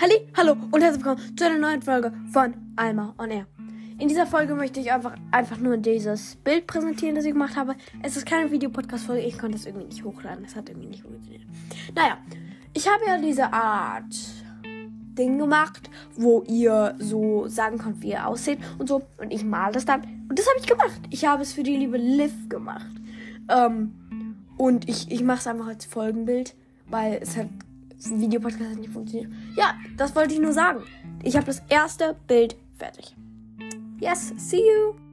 Halli, hallo und herzlich willkommen zu einer neuen Folge von Alma on Air. In dieser Folge möchte ich einfach, einfach nur dieses Bild präsentieren, das ich gemacht habe. Es ist keine Videopodcast-Folge, ich konnte es irgendwie nicht hochladen. Es hat irgendwie nicht funktioniert. Naja, ich habe ja diese Art Ding gemacht, wo ihr so sagen könnt, wie ihr aussieht und so. Und ich male das dann. Und das habe ich gemacht. Ich habe es für die liebe Liv gemacht. Ähm, und ich, ich mache es einfach als Folgenbild, weil es hat Videopodcast hat nicht funktioniert. Ja, das wollte ich nur sagen. Ich habe das erste Bild fertig. Yes, see you.